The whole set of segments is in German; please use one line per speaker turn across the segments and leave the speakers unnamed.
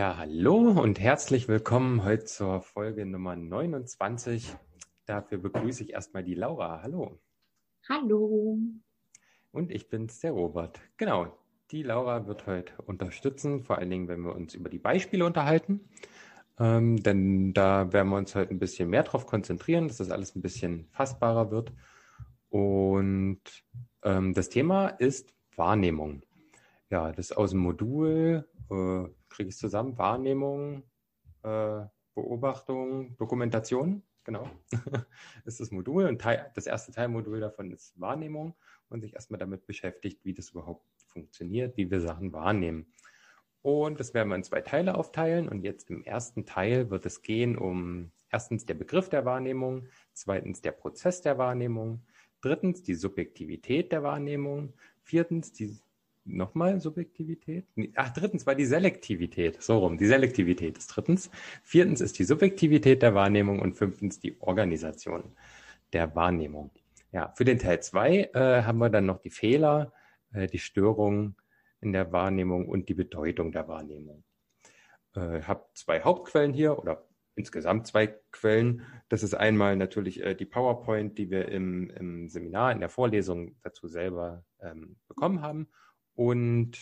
Ja, hallo und herzlich willkommen heute zur Folge Nummer 29. Dafür begrüße ich erstmal die Laura. Hallo.
Hallo.
Und ich bin's, der Robert. Genau, die Laura wird heute unterstützen, vor allen Dingen, wenn wir uns über die Beispiele unterhalten. Ähm, denn da werden wir uns heute ein bisschen mehr darauf konzentrieren, dass das alles ein bisschen fassbarer wird. Und ähm, das Thema ist Wahrnehmung. Ja, das aus dem Modul äh, kriege ich zusammen. Wahrnehmung, äh, Beobachtung, Dokumentation, genau, ist das Modul. Und Teil, das erste Teilmodul davon ist Wahrnehmung und sich erstmal damit beschäftigt, wie das überhaupt funktioniert, wie wir Sachen wahrnehmen. Und das werden wir in zwei Teile aufteilen. Und jetzt im ersten Teil wird es gehen um erstens der Begriff der Wahrnehmung, zweitens der Prozess der Wahrnehmung, drittens die Subjektivität der Wahrnehmung, viertens die nochmal Subjektivität? Ach, drittens war die Selektivität. So rum. Die Selektivität ist drittens. Viertens ist die Subjektivität der Wahrnehmung und fünftens die Organisation der Wahrnehmung. Ja, für den Teil zwei äh, haben wir dann noch die Fehler, äh, die Störungen in der Wahrnehmung und die Bedeutung der Wahrnehmung. Äh, habe zwei Hauptquellen hier oder insgesamt zwei Quellen. Das ist einmal natürlich äh, die PowerPoint, die wir im, im, Seminar, in der Vorlesung dazu selber ähm, bekommen haben und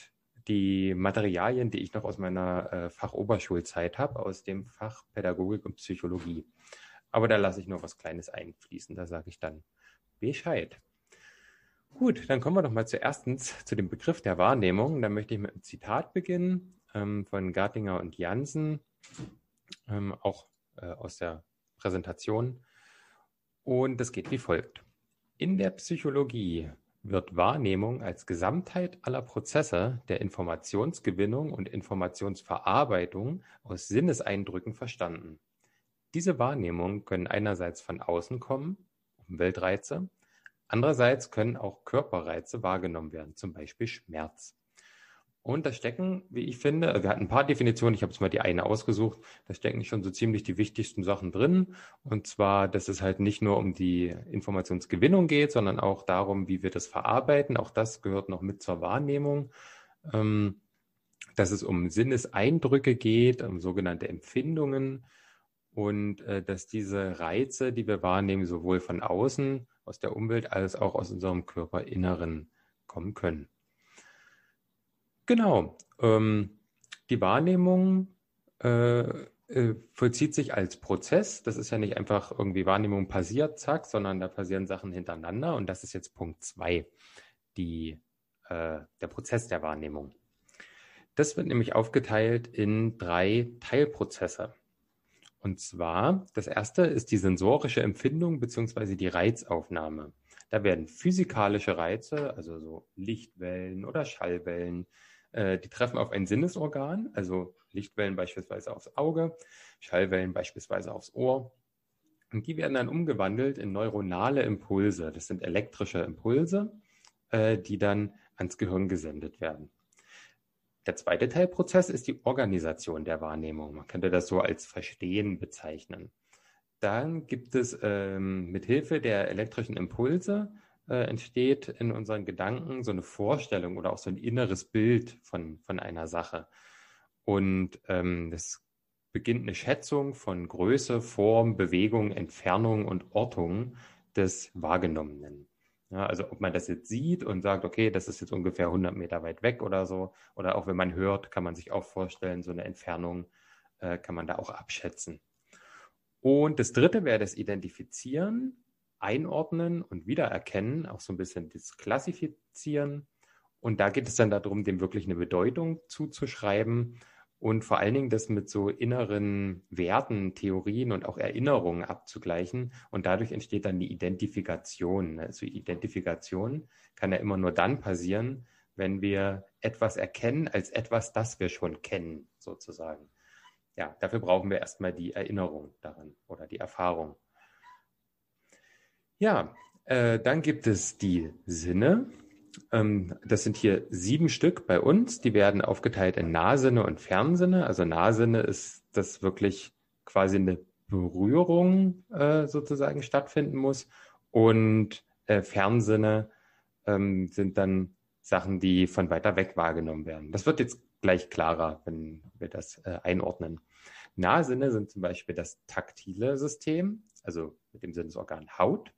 die Materialien, die ich noch aus meiner äh, Fachoberschulzeit habe, aus dem Fach Pädagogik und Psychologie. Aber da lasse ich noch was Kleines einfließen, da sage ich dann Bescheid. Gut, dann kommen wir doch mal zuerstens zu dem Begriff der Wahrnehmung. Da möchte ich mit einem Zitat beginnen ähm, von Gartinger und Jansen, ähm, auch äh, aus der Präsentation. Und das geht wie folgt. In der Psychologie wird Wahrnehmung als Gesamtheit aller Prozesse der Informationsgewinnung und Informationsverarbeitung aus Sinneseindrücken verstanden. Diese Wahrnehmungen können einerseits von außen kommen, Umweltreize, andererseits können auch Körperreize wahrgenommen werden, zum Beispiel Schmerz. Und da stecken, wie ich finde, wir hatten ein paar Definitionen, ich habe jetzt mal die eine ausgesucht, da stecken schon so ziemlich die wichtigsten Sachen drin. Und zwar, dass es halt nicht nur um die Informationsgewinnung geht, sondern auch darum, wie wir das verarbeiten. Auch das gehört noch mit zur Wahrnehmung. Ähm, dass es um Sinneseindrücke geht, um sogenannte Empfindungen und äh, dass diese Reize, die wir wahrnehmen, sowohl von außen, aus der Umwelt, als auch aus unserem Körperinneren kommen können. Genau. Ähm, die Wahrnehmung äh, äh, vollzieht sich als Prozess. Das ist ja nicht einfach irgendwie Wahrnehmung passiert, zack, sondern da passieren Sachen hintereinander. Und das ist jetzt Punkt zwei, die, äh, der Prozess der Wahrnehmung. Das wird nämlich aufgeteilt in drei Teilprozesse. Und zwar, das erste ist die sensorische Empfindung beziehungsweise die Reizaufnahme. Da werden physikalische Reize, also so Lichtwellen oder Schallwellen, äh, die treffen auf ein Sinnesorgan, also Lichtwellen beispielsweise aufs Auge, Schallwellen beispielsweise aufs Ohr. Und die werden dann umgewandelt in neuronale Impulse. Das sind elektrische Impulse, äh, die dann ans Gehirn gesendet werden. Der zweite Teilprozess ist die Organisation der Wahrnehmung. Man könnte das so als Verstehen bezeichnen. Dann gibt es ähm, mit Hilfe der elektrischen Impulse äh, entsteht in unseren Gedanken so eine Vorstellung oder auch so ein inneres Bild von, von einer Sache. Und ähm, das beginnt eine Schätzung von Größe, Form, Bewegung, Entfernung und Ortung des Wahrgenommenen. Ja, also ob man das jetzt sieht und sagt, okay, das ist jetzt ungefähr 100 Meter weit weg oder so, oder auch wenn man hört, kann man sich auch vorstellen, so eine Entfernung äh, kann man da auch abschätzen. Und das dritte wäre das Identifizieren einordnen und wiedererkennen, auch so ein bisschen das Klassifizieren. Und da geht es dann darum, dem wirklich eine Bedeutung zuzuschreiben und vor allen Dingen das mit so inneren Werten, Theorien und auch Erinnerungen abzugleichen. Und dadurch entsteht dann die Identifikation. Also Identifikation kann ja immer nur dann passieren, wenn wir etwas erkennen als etwas, das wir schon kennen, sozusagen. Ja, dafür brauchen wir erstmal die Erinnerung daran oder die Erfahrung. Ja, äh, dann gibt es die Sinne. Ähm, das sind hier sieben Stück bei uns. Die werden aufgeteilt in Nahsinne und Fernsinne. Also Nahsinne ist, dass wirklich quasi eine Berührung äh, sozusagen stattfinden muss. Und äh, Fernsinne ähm, sind dann Sachen, die von weiter weg wahrgenommen werden. Das wird jetzt gleich klarer, wenn wir das äh, einordnen. Nahsinne sind zum Beispiel das taktile System, also mit dem Sinnesorgan Haut,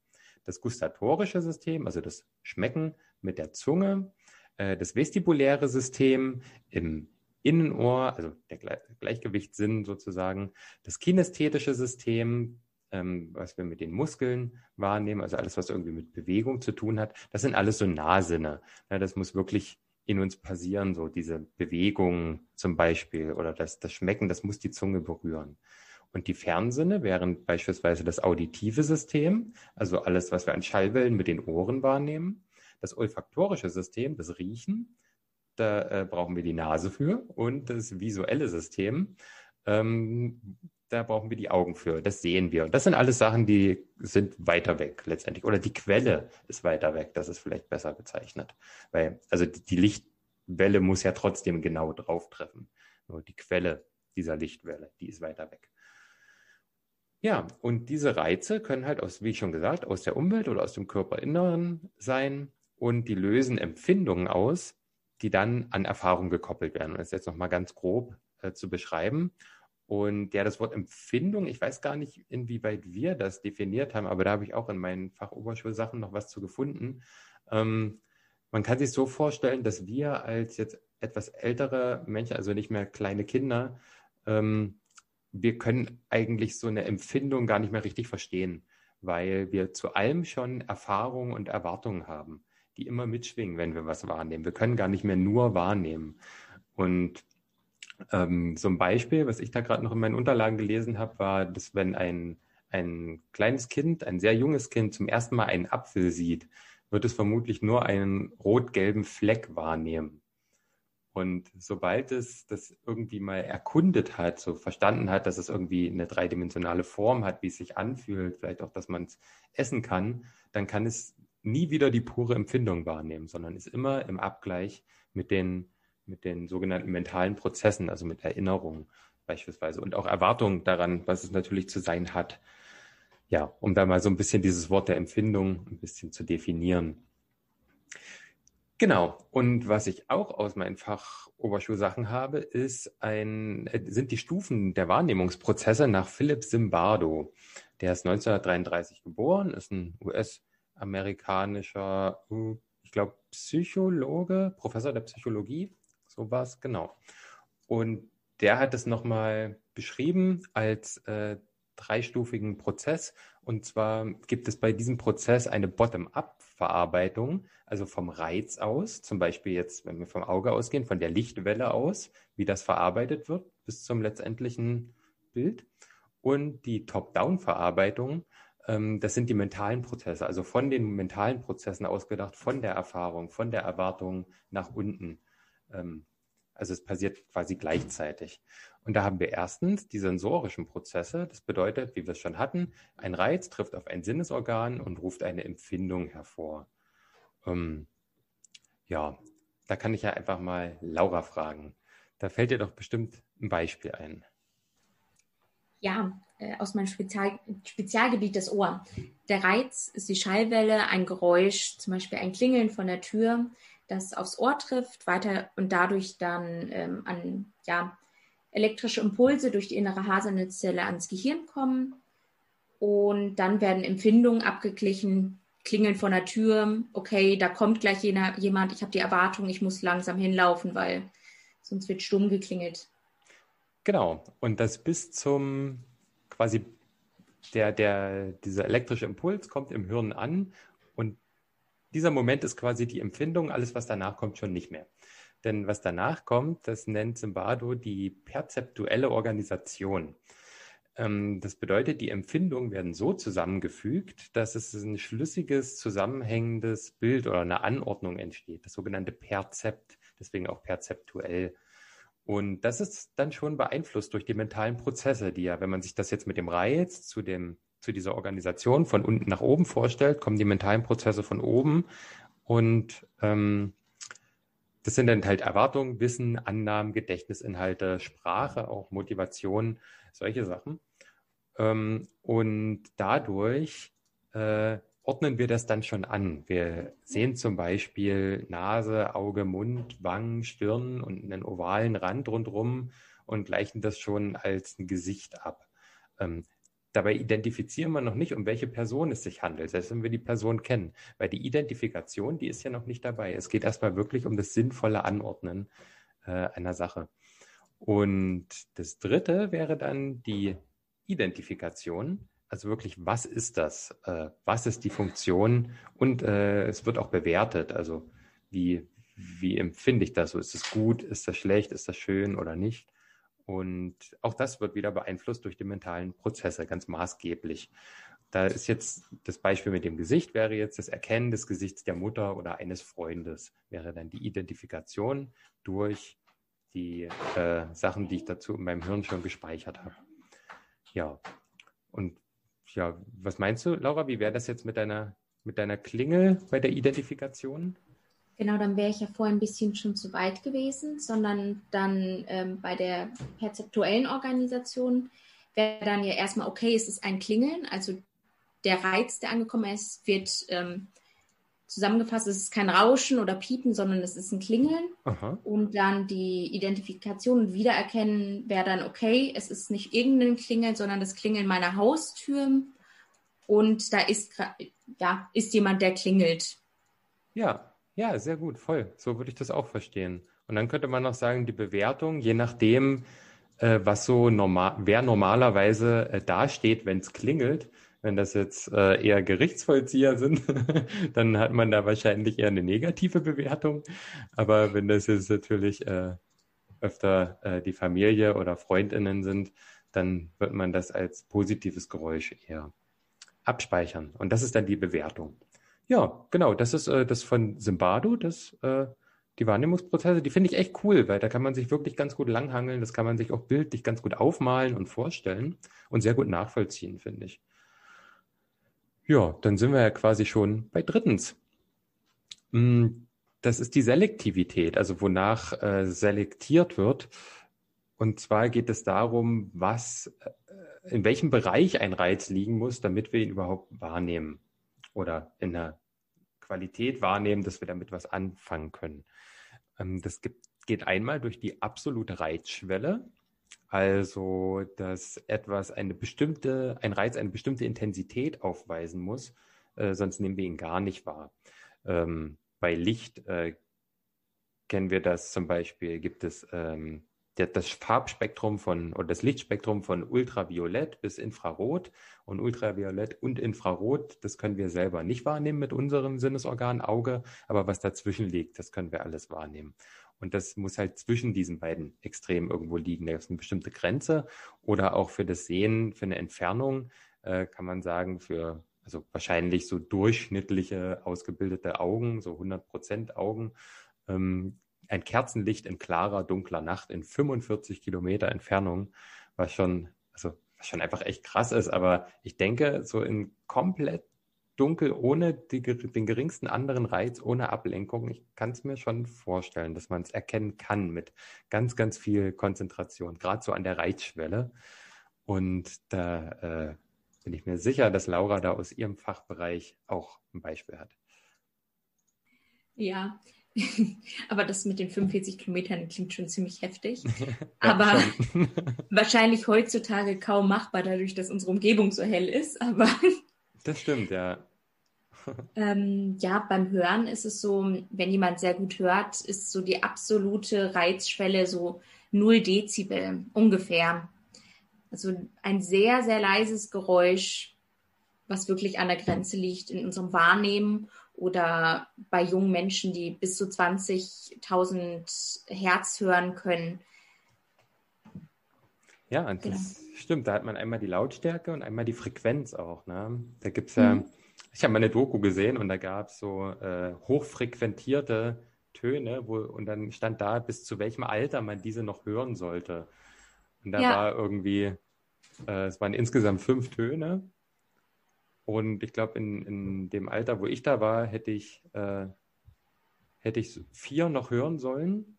das gustatorische System, also das Schmecken mit der Zunge, äh, das vestibuläre System im Innenohr, also der Gleichgewichtssinn sozusagen, das kinästhetische System, ähm, was wir mit den Muskeln wahrnehmen, also alles, was irgendwie mit Bewegung zu tun hat, das sind alles so Nahsinne. Das muss wirklich in uns passieren, so diese Bewegung zum Beispiel oder das, das Schmecken, das muss die Zunge berühren. Und die Fernsinne wären beispielsweise das auditive System, also alles, was wir an Schallwellen mit den Ohren wahrnehmen. Das olfaktorische System, das Riechen, da äh, brauchen wir die Nase für. Und das visuelle System, ähm, da brauchen wir die Augen für. Das sehen wir. Und das sind alles Sachen, die sind weiter weg letztendlich. Oder die Quelle ist weiter weg. Das ist vielleicht besser bezeichnet. Weil, also die Lichtwelle muss ja trotzdem genau drauf treffen. Nur die Quelle dieser Lichtwelle, die ist weiter weg. Ja, und diese Reize können halt aus, wie ich schon gesagt, aus der Umwelt oder aus dem Körperinneren sein und die lösen Empfindungen aus, die dann an Erfahrung gekoppelt werden. Das ist jetzt nochmal ganz grob äh, zu beschreiben. Und ja, das Wort Empfindung, ich weiß gar nicht, inwieweit wir das definiert haben, aber da habe ich auch in meinen Fachoberschulsachen noch was zu gefunden. Ähm, man kann sich so vorstellen, dass wir als jetzt etwas ältere Menschen, also nicht mehr kleine Kinder, ähm, wir können eigentlich so eine Empfindung gar nicht mehr richtig verstehen, weil wir zu allem schon Erfahrungen und Erwartungen haben, die immer mitschwingen, wenn wir was wahrnehmen. Wir können gar nicht mehr nur wahrnehmen. Und ähm, so ein Beispiel, was ich da gerade noch in meinen Unterlagen gelesen habe, war, dass wenn ein, ein kleines Kind, ein sehr junges Kind zum ersten Mal einen Apfel sieht, wird es vermutlich nur einen rot-gelben Fleck wahrnehmen. Und sobald es das irgendwie mal erkundet hat, so verstanden hat, dass es irgendwie eine dreidimensionale Form hat, wie es sich anfühlt, vielleicht auch, dass man es essen kann, dann kann es nie wieder die pure Empfindung wahrnehmen, sondern ist immer im Abgleich mit den mit den sogenannten mentalen Prozessen, also mit Erinnerungen beispielsweise und auch Erwartungen daran, was es natürlich zu sein hat. Ja, um da mal so ein bisschen dieses Wort der Empfindung ein bisschen zu definieren. Genau. Und was ich auch aus meinen Fach Oberschulsachen habe, ist ein, äh, sind die Stufen der Wahrnehmungsprozesse nach Philip Zimbardo. Der ist 1933 geboren, ist ein US-amerikanischer, äh, ich glaube, Psychologe, Professor der Psychologie so war es, genau. Und der hat es nochmal beschrieben als äh, dreistufigen Prozess. Und zwar gibt es bei diesem Prozess eine Bottom-up-Verarbeitung, also vom Reiz aus, zum Beispiel jetzt, wenn wir vom Auge ausgehen, von der Lichtwelle aus, wie das verarbeitet wird bis zum letztendlichen Bild. Und die Top-Down-Verarbeitung, ähm, das sind die mentalen Prozesse, also von den mentalen Prozessen ausgedacht, von der Erfahrung, von der Erwartung nach unten. Ähm, also es passiert quasi gleichzeitig. Und da haben wir erstens die sensorischen Prozesse. Das bedeutet, wie wir es schon hatten, ein Reiz trifft auf ein Sinnesorgan und ruft eine Empfindung hervor. Ähm, ja, da kann ich ja einfach mal Laura fragen. Da fällt dir doch bestimmt ein Beispiel ein.
Ja, äh, aus meinem Spezial Spezialgebiet das Ohr. Der Reiz ist die Schallwelle, ein Geräusch, zum Beispiel ein Klingeln von der Tür, das aufs Ohr trifft, weiter und dadurch dann ähm, an ja, elektrische Impulse durch die innere Haselnetzzelle ans Gehirn kommen. Und dann werden Empfindungen abgeglichen, klingeln vor der Tür, okay, da kommt gleich jener, jemand, ich habe die Erwartung, ich muss langsam hinlaufen, weil sonst wird stumm geklingelt.
Genau, und das bis zum quasi der, der, dieser elektrische Impuls kommt im Hirn an dieser Moment ist quasi die Empfindung, alles, was danach kommt, schon nicht mehr. Denn was danach kommt, das nennt Zimbardo die perzeptuelle Organisation. Ähm, das bedeutet, die Empfindungen werden so zusammengefügt, dass es ein schlüssiges, zusammenhängendes Bild oder eine Anordnung entsteht, das sogenannte Perzept, deswegen auch perzeptuell. Und das ist dann schon beeinflusst durch die mentalen Prozesse, die ja, wenn man sich das jetzt mit dem Reiz zu dem zu dieser Organisation von unten nach oben vorstellt, kommen die mentalen Prozesse von oben und ähm, das sind dann halt Erwartungen, Wissen, Annahmen, Gedächtnisinhalte, Sprache, auch Motivation, solche Sachen. Ähm, und dadurch äh, ordnen wir das dann schon an. Wir sehen zum Beispiel Nase, Auge, Mund, Wangen, Stirn und einen ovalen Rand rundherum und gleichen das schon als ein Gesicht ab. Ähm, dabei identifizieren wir noch nicht, um welche Person es sich handelt, selbst wenn wir die Person kennen. Weil die Identifikation, die ist ja noch nicht dabei. Es geht erstmal wirklich um das sinnvolle Anordnen äh, einer Sache. Und das dritte wäre dann die Identifikation. Also wirklich, was ist das? Äh, was ist die Funktion? Und äh, es wird auch bewertet. Also wie, wie empfinde ich das? So, ist es gut? Ist das schlecht? Ist das schön oder nicht? Und auch das wird wieder beeinflusst durch die mentalen Prozesse, ganz maßgeblich. Da ist jetzt das Beispiel mit dem Gesicht, wäre jetzt das Erkennen des Gesichts der Mutter oder eines Freundes, wäre dann die Identifikation durch die äh, Sachen, die ich dazu in meinem Hirn schon gespeichert habe. Ja, und ja, was meinst du, Laura, wie wäre das jetzt mit deiner, mit deiner Klingel bei der Identifikation?
Genau, dann wäre ich ja vorher ein bisschen schon zu weit gewesen, sondern dann ähm, bei der perzeptuellen Organisation wäre dann ja erstmal, okay, es ist ein Klingeln, also der Reiz, der angekommen ist, wird ähm, zusammengefasst, es ist kein Rauschen oder Piepen, sondern es ist ein Klingeln. Aha. Und dann die Identifikation und Wiedererkennen wäre dann, okay, es ist nicht irgendein Klingeln, sondern das Klingeln meiner Haustür. Und da ist, ja, ist jemand, der klingelt.
Ja, ja, sehr gut, voll. So würde ich das auch verstehen. Und dann könnte man noch sagen, die Bewertung, je nachdem, äh, was so normal, wer normalerweise äh, dasteht, wenn es klingelt, wenn das jetzt äh, eher Gerichtsvollzieher sind, dann hat man da wahrscheinlich eher eine negative Bewertung. Aber wenn das jetzt natürlich äh, öfter äh, die Familie oder Freundinnen sind, dann wird man das als positives Geräusch eher abspeichern. Und das ist dann die Bewertung. Ja, genau, das ist äh, das von Simbado, das äh, die Wahrnehmungsprozesse, die finde ich echt cool, weil da kann man sich wirklich ganz gut langhangeln, das kann man sich auch bildlich ganz gut aufmalen und vorstellen und sehr gut nachvollziehen, finde ich. Ja, dann sind wir ja quasi schon bei drittens. Mm, das ist die Selektivität, also wonach äh, selektiert wird. Und zwar geht es darum, was, äh, in welchem Bereich ein Reiz liegen muss, damit wir ihn überhaupt wahrnehmen oder in einer Qualität wahrnehmen, dass wir damit was anfangen können. Ähm, das gibt, geht einmal durch die absolute Reizschwelle. Also, dass etwas eine bestimmte, ein Reiz eine bestimmte Intensität aufweisen muss, äh, sonst nehmen wir ihn gar nicht wahr. Ähm, bei Licht äh, kennen wir das zum Beispiel, gibt es ähm, das Farbspektrum von oder das Lichtspektrum von Ultraviolett bis Infrarot und Ultraviolett und Infrarot, das können wir selber nicht wahrnehmen mit unserem Sinnesorgan Auge, aber was dazwischen liegt, das können wir alles wahrnehmen. Und das muss halt zwischen diesen beiden Extremen irgendwo liegen. Da ist eine bestimmte Grenze. Oder auch für das Sehen, für eine Entfernung, äh, kann man sagen, für also wahrscheinlich so durchschnittliche ausgebildete Augen, so 100 Prozent Augen, ähm, ein Kerzenlicht in klarer, dunkler Nacht in 45 Kilometer Entfernung, was schon, also was schon einfach echt krass ist. Aber ich denke, so in komplett dunkel, ohne die, den geringsten anderen Reiz, ohne Ablenkung. Ich kann es mir schon vorstellen, dass man es erkennen kann mit ganz, ganz viel Konzentration, gerade so an der Reizschwelle. Und da äh, bin ich mir sicher, dass Laura da aus ihrem Fachbereich auch ein Beispiel hat.
Ja, aber das mit den 45 Kilometern klingt schon ziemlich heftig. aber wahrscheinlich heutzutage kaum machbar, dadurch, dass unsere Umgebung so hell ist. Aber
das stimmt, ja
ähm, ja, beim Hören ist es so, wenn jemand sehr gut hört, ist so die absolute Reizschwelle so 0 Dezibel ungefähr. Also ein sehr, sehr leises Geräusch, was wirklich an der Grenze liegt in unserem Wahrnehmen oder bei jungen Menschen, die bis zu 20.000 Hertz hören können.
Ja, das genau. stimmt. Da hat man einmal die Lautstärke und einmal die Frequenz auch. Ne? Da gibt es ja mhm ich habe mal eine Doku gesehen und da gab es so äh, hochfrequentierte Töne, wo, und dann stand da, bis zu welchem Alter man diese noch hören sollte. Und da ja. war irgendwie, äh, es waren insgesamt fünf Töne. Und ich glaube, in, in dem Alter, wo ich da war, hätte ich, äh, hätte ich vier noch hören sollen.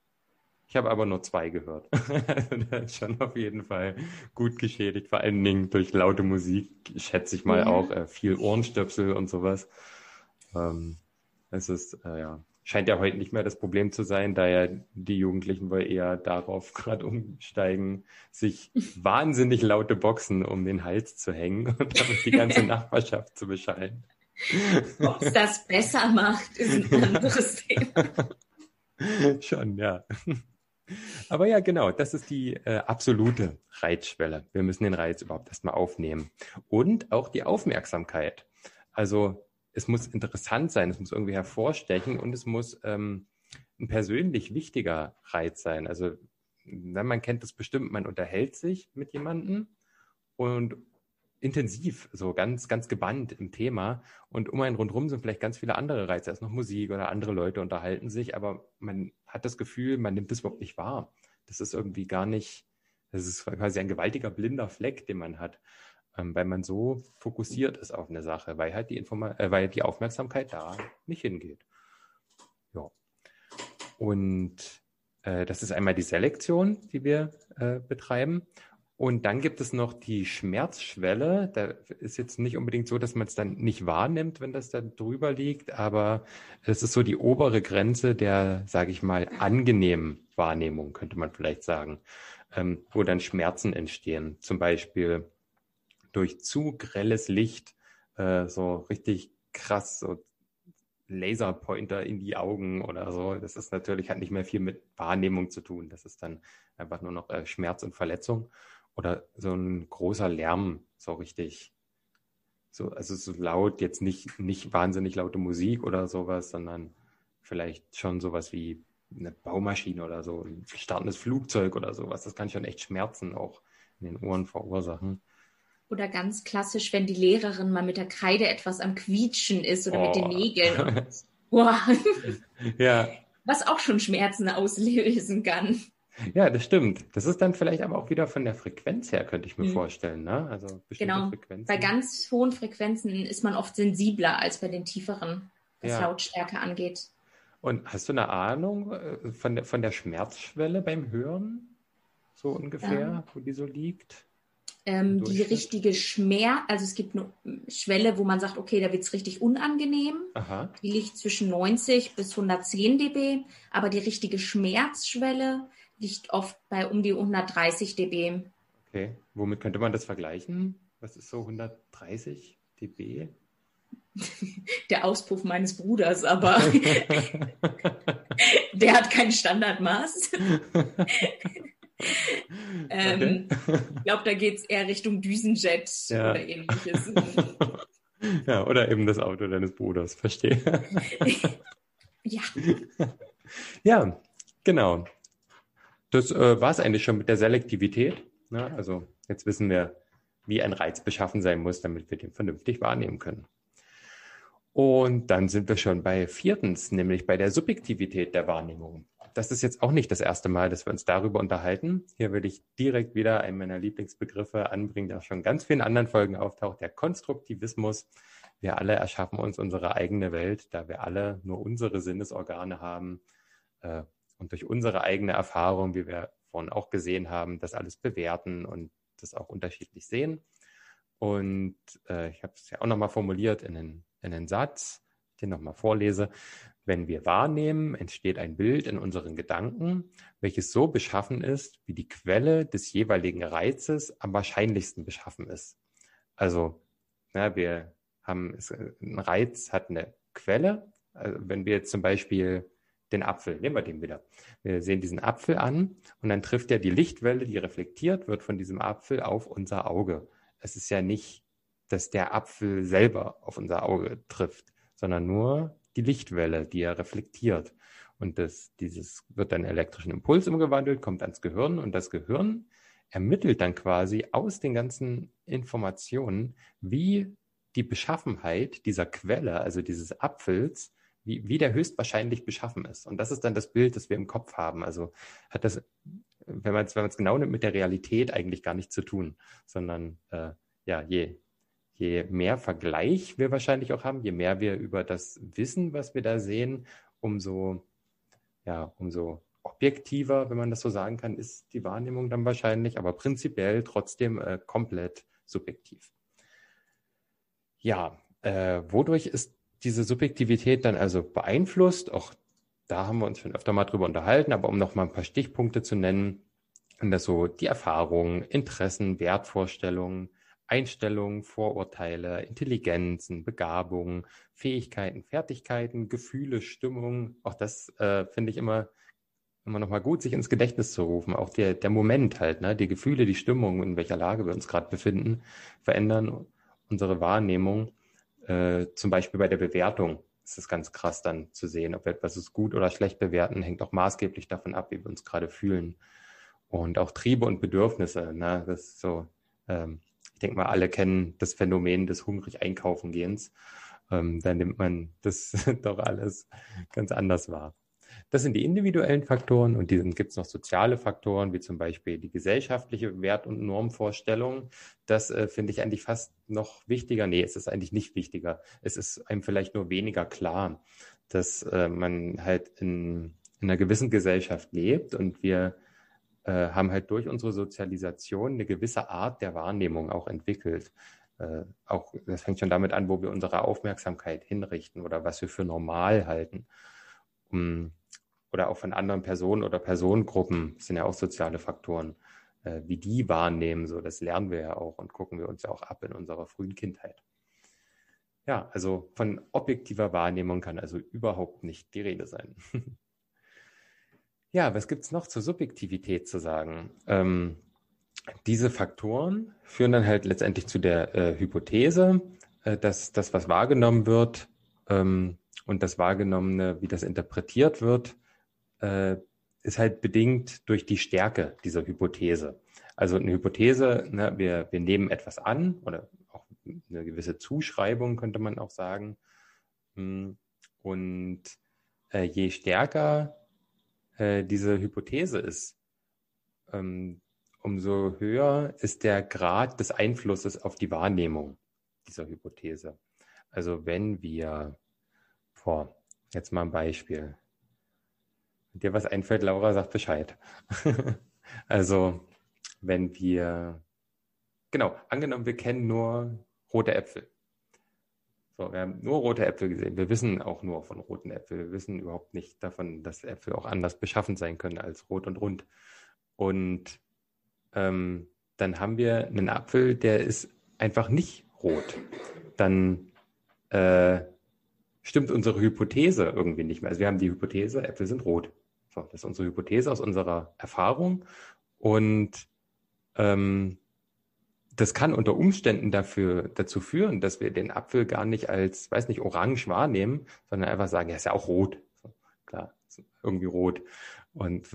Ich habe aber nur zwei gehört. das ist schon auf jeden Fall gut geschädigt, vor allen Dingen durch laute Musik, schätze ich mal ja. auch äh, viel Ohrenstöpsel und sowas. Ähm, es ist, äh, ja, scheint ja heute nicht mehr das Problem zu sein, da ja die Jugendlichen wohl eher darauf gerade umsteigen, sich wahnsinnig laute Boxen um den Hals zu hängen und damit die ganze Nachbarschaft zu beschallen.
Ob es das besser macht, ist ein anderes Thema.
Schon, ja. Aber ja, genau, das ist die äh, absolute Reizschwelle. Wir müssen den Reiz überhaupt erstmal aufnehmen. Und auch die Aufmerksamkeit. Also es muss interessant sein, es muss irgendwie hervorstechen und es muss ähm, ein persönlich wichtiger Reiz sein. Also man kennt das bestimmt, man unterhält sich mit jemandem und intensiv, so ganz, ganz gebannt im Thema. Und um einen rundherum sind vielleicht ganz viele andere Reize. Es ist noch Musik oder andere Leute unterhalten sich, aber man hat das Gefühl, man nimmt das überhaupt nicht wahr. Das ist irgendwie gar nicht, das ist quasi ein gewaltiger blinder Fleck, den man hat, ähm, weil man so fokussiert ist auf eine Sache, weil halt die Informa äh, weil die Aufmerksamkeit da nicht hingeht. Ja. Und äh, das ist einmal die Selektion, die wir äh, betreiben. Und dann gibt es noch die Schmerzschwelle. Da ist jetzt nicht unbedingt so, dass man es dann nicht wahrnimmt, wenn das da drüber liegt, aber das ist so die obere Grenze der, sage ich mal, angenehmen Wahrnehmung, könnte man vielleicht sagen, ähm, wo dann Schmerzen entstehen. Zum Beispiel durch zu grelles Licht, äh, so richtig krass, so Laserpointer in die Augen oder so. Das ist natürlich, hat nicht mehr viel mit Wahrnehmung zu tun. Das ist dann einfach nur noch äh, Schmerz und Verletzung oder so ein großer Lärm, so richtig, so, also so laut, jetzt nicht, nicht wahnsinnig laute Musik oder sowas, sondern vielleicht schon sowas wie eine Baumaschine oder so, ein startendes Flugzeug oder sowas. Das kann schon echt Schmerzen auch in den Ohren verursachen.
Oder ganz klassisch, wenn die Lehrerin mal mit der Kreide etwas am Quietschen ist oder oh. mit den oh. Nägeln. Wow.
ja.
Was auch schon Schmerzen auslösen kann.
Ja, das stimmt. Das ist dann vielleicht aber auch wieder von der Frequenz her, könnte ich mir mhm. vorstellen. Ne? Also
genau. Frequenzen. Bei ganz hohen Frequenzen ist man oft sensibler als bei den tieferen, was ja. Lautstärke angeht.
Und hast du eine Ahnung äh, von der, von der Schmerzschwelle beim Hören? So ungefähr, ja. wo die so liegt?
Ähm, die richtige Schmerz, also es gibt eine Schwelle, wo man sagt, okay, da wird es richtig unangenehm. Aha. Die liegt zwischen 90 bis 110 dB, aber die richtige Schmerzschwelle liegt oft bei um die 130 dB.
Okay, womit könnte man das vergleichen? Was ist so 130 dB?
Der Auspuff meines Bruders, aber der hat kein Standardmaß. Ähm, ich glaube, da geht es eher Richtung Düsenjet ja. oder ähnliches.
ja, oder eben das Auto deines Bruders, verstehe.
ja.
Ja, genau. Das äh, war es eigentlich schon mit der Selektivität. Ne? Also jetzt wissen wir, wie ein Reiz beschaffen sein muss, damit wir den vernünftig wahrnehmen können. Und dann sind wir schon bei viertens, nämlich bei der Subjektivität der Wahrnehmung. Das ist jetzt auch nicht das erste Mal, dass wir uns darüber unterhalten. Hier will ich direkt wieder einen meiner Lieblingsbegriffe anbringen, der schon ganz vielen anderen Folgen auftaucht, der Konstruktivismus. Wir alle erschaffen uns unsere eigene Welt, da wir alle nur unsere Sinnesorgane haben äh, und durch unsere eigene Erfahrung, wie wir vorhin auch gesehen haben, das alles bewerten und das auch unterschiedlich sehen. Und äh, ich habe es ja auch nochmal formuliert in einen, in einen Satz, den nochmal vorlese. Wenn wir wahrnehmen, entsteht ein Bild in unseren Gedanken, welches so beschaffen ist, wie die Quelle des jeweiligen Reizes am wahrscheinlichsten beschaffen ist. Also, na, wir haben, ein Reiz hat eine Quelle. Also wenn wir jetzt zum Beispiel den Apfel. Nehmen wir den wieder. Wir sehen diesen Apfel an und dann trifft er die Lichtwelle, die reflektiert wird von diesem Apfel auf unser Auge. Es ist ja nicht, dass der Apfel selber auf unser Auge trifft, sondern nur die Lichtwelle, die er reflektiert. Und das, dieses wird dann elektrischen Impuls umgewandelt, kommt ans Gehirn und das Gehirn ermittelt dann quasi aus den ganzen Informationen, wie die Beschaffenheit dieser Quelle, also dieses Apfels, wie, wie der höchstwahrscheinlich beschaffen ist. Und das ist dann das Bild, das wir im Kopf haben. Also hat das, wenn man es wenn genau nimmt, mit der Realität eigentlich gar nichts zu tun, sondern äh, ja, je, je mehr Vergleich wir wahrscheinlich auch haben, je mehr wir über das wissen, was wir da sehen, umso, ja, umso objektiver, wenn man das so sagen kann, ist die Wahrnehmung dann wahrscheinlich, aber prinzipiell trotzdem äh, komplett subjektiv. Ja, äh, wodurch ist diese Subjektivität dann also beeinflusst? Auch da haben wir uns schon öfter mal drüber unterhalten, aber um noch mal ein paar Stichpunkte zu nennen, sind das so die Erfahrungen, Interessen, Wertvorstellungen, Einstellungen, Vorurteile, Intelligenzen, Begabungen, Fähigkeiten, Fertigkeiten, Gefühle, Stimmung. Auch das äh, finde ich immer immer noch mal gut, sich ins Gedächtnis zu rufen. Auch der, der Moment halt, ne? die Gefühle, die Stimmung, in welcher Lage wir uns gerade befinden, verändern unsere Wahrnehmung. Äh, zum Beispiel bei der Bewertung ist es ganz krass dann zu sehen, ob wir etwas ist gut oder schlecht bewerten, hängt auch maßgeblich davon ab, wie wir uns gerade fühlen. Und auch Triebe und Bedürfnisse, ne? das ist so, ähm, denke mal, alle kennen das Phänomen des hungrig einkaufen gehens. Ähm, da nimmt man das doch alles ganz anders wahr. Das sind die individuellen Faktoren und dann gibt es noch soziale Faktoren, wie zum Beispiel die gesellschaftliche Wert- und Normvorstellung. Das äh, finde ich eigentlich fast noch wichtiger. Nee, es ist eigentlich nicht wichtiger. Es ist einem vielleicht nur weniger klar, dass äh, man halt in, in, einer gewissen Gesellschaft lebt und wir äh, haben halt durch unsere Sozialisation eine gewisse Art der Wahrnehmung auch entwickelt. Äh, auch das fängt schon damit an, wo wir unsere Aufmerksamkeit hinrichten oder was wir für normal halten. Um, oder auch von anderen Personen oder Personengruppen, das sind ja auch soziale Faktoren, äh, wie die wahrnehmen, so das lernen wir ja auch und gucken wir uns ja auch ab in unserer frühen Kindheit. Ja, also von objektiver Wahrnehmung kann also überhaupt nicht die Rede sein. ja, was gibt es noch zur Subjektivität zu sagen? Ähm, diese Faktoren führen dann halt letztendlich zu der äh, Hypothese, äh, dass das, was wahrgenommen wird ähm, und das Wahrgenommene, wie das interpretiert wird, äh, ist halt bedingt durch die Stärke dieser Hypothese. Also eine Hypothese, ne, wir, wir nehmen etwas an oder auch eine gewisse Zuschreibung könnte man auch sagen. Hm, und äh, je stärker äh, diese Hypothese ist, ähm, umso höher ist der Grad des Einflusses auf die Wahrnehmung dieser Hypothese. Also wenn wir vor, jetzt mal ein Beispiel, wenn dir was einfällt, Laura, sag Bescheid. also, wenn wir, genau, angenommen, wir kennen nur rote Äpfel. So, wir haben nur rote Äpfel gesehen. Wir wissen auch nur von roten Äpfeln. Wir wissen überhaupt nicht davon, dass Äpfel auch anders beschaffen sein können als rot und rund. Und ähm, dann haben wir einen Apfel, der ist einfach nicht rot. Dann äh, stimmt unsere Hypothese irgendwie nicht mehr. Also wir haben die Hypothese, Äpfel sind rot. So, das ist unsere Hypothese aus unserer Erfahrung. Und ähm, das kann unter Umständen dafür, dazu führen, dass wir den Apfel gar nicht als, weiß nicht, orange wahrnehmen, sondern einfach sagen, er ist ja auch rot. Klar, irgendwie rot. Und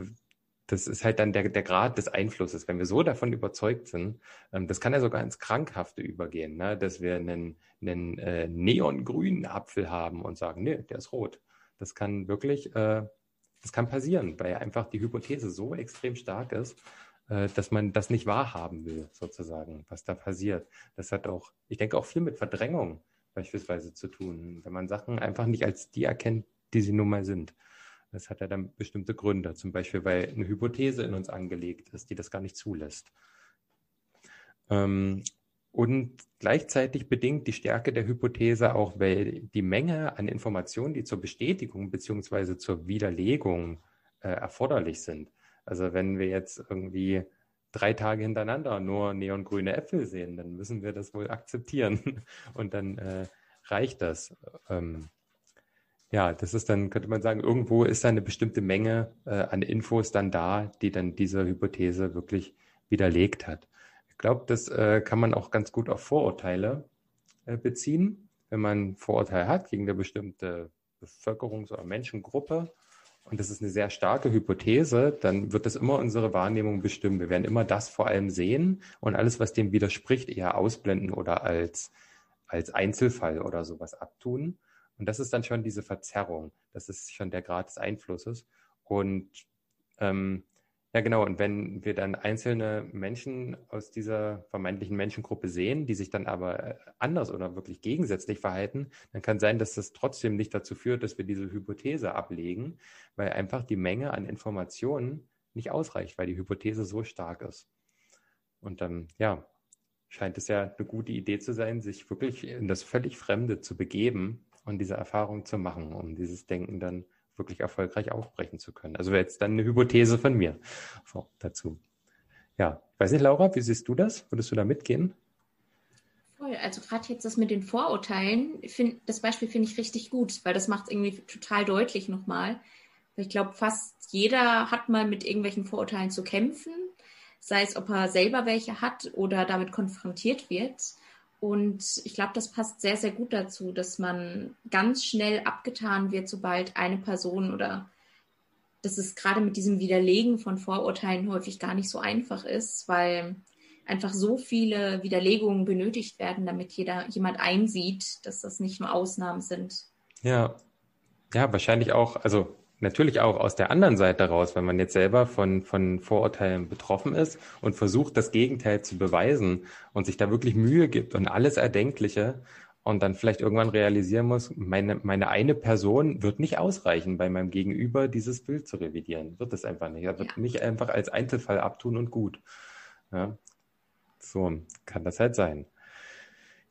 das ist halt dann der, der Grad des Einflusses. Wenn wir so davon überzeugt sind, ähm, das kann ja sogar ins Krankhafte übergehen, ne? dass wir einen, einen äh, neongrünen Apfel haben und sagen, nee, der ist rot. Das kann wirklich äh, das kann passieren, weil einfach die Hypothese so extrem stark ist, dass man das nicht wahrhaben will, sozusagen, was da passiert. Das hat auch, ich denke, auch viel mit Verdrängung beispielsweise zu tun, wenn man Sachen einfach nicht als die erkennt, die sie nun mal sind. Das hat ja dann bestimmte Gründe, zum Beispiel, weil eine Hypothese in uns angelegt ist, die das gar nicht zulässt. Ähm, und gleichzeitig bedingt die Stärke der Hypothese auch, weil die Menge an Informationen, die zur Bestätigung beziehungsweise zur Widerlegung äh, erforderlich sind. Also wenn wir jetzt irgendwie drei Tage hintereinander nur neongrüne Äpfel sehen, dann müssen wir das wohl akzeptieren. Und dann äh, reicht das. Ähm, ja, das ist dann, könnte man sagen, irgendwo ist eine bestimmte Menge äh, an Infos dann da, die dann diese Hypothese wirklich widerlegt hat. Ich glaube, das äh, kann man auch ganz gut auf Vorurteile äh, beziehen. Wenn man Vorurteile hat gegen eine bestimmte Bevölkerungs- oder Menschengruppe und das ist eine sehr starke Hypothese, dann wird das immer unsere Wahrnehmung bestimmen. Wir werden immer das vor allem sehen und alles, was dem widerspricht, eher ausblenden oder als, als Einzelfall oder sowas abtun. Und das ist dann schon diese Verzerrung. Das ist schon der Grad des Einflusses. Und ähm, Ja, genau. Und wenn wir dann einzelne Menschen aus dieser vermeintlichen Menschengruppe sehen, die sich dann aber äh, anders oder wirklich gegensätzlich verhalten, dann kann sein, dass das trotzdem nicht dazu führt, dass wir diese Hypothese ablegen, weil einfach die Menge an Informationen nicht ausreicht, weil die Hypothese so stark ist. Und dann, ja, scheint es ja eine gute Idee zu sein, sich wirklich in das völlig Fremde zu begeben und diese Erfahrung zu machen, um dieses Denken dann wirklich erfolgreich aufbrechen zu können. Also wäre jetzt dann eine Hypothese von mir dazu. Ja, weiß nicht, Laura, wie siehst du das? Würdest du da mitgehen?
Voll. Also gerade jetzt das mit den Vorurteilen, find, das Beispiel finde ich richtig gut, weil das macht es irgendwie total deutlich nochmal. Ich glaube, fast jeder hat mal mit irgendwelchen Vorurteilen zu kämpfen, sei es, ob er selber welche hat oder damit konfrontiert wird. Und ich glaube, das passt sehr, sehr gut dazu, dass man ganz schnell abgetan wird, sobald eine Person oder dass es gerade mit diesem Widerlegen von Vorurteilen häufig gar nicht so einfach ist, weil einfach so viele Widerlegungen benötigt werden, damit jeder jemand einsieht, dass das nicht nur Ausnahmen sind.
Ja, ja, wahrscheinlich auch, also natürlich auch aus der anderen Seite raus, wenn man jetzt selber von, von Vorurteilen betroffen ist und versucht, das Gegenteil zu beweisen und sich da wirklich Mühe gibt und alles Erdenkliche und dann vielleicht irgendwann realisieren muss, meine, meine eine Person wird nicht ausreichen, bei meinem Gegenüber dieses Bild zu revidieren. Wird es einfach nicht. Er wird ja. mich einfach als Einzelfall abtun und gut. Ja. So kann das halt sein.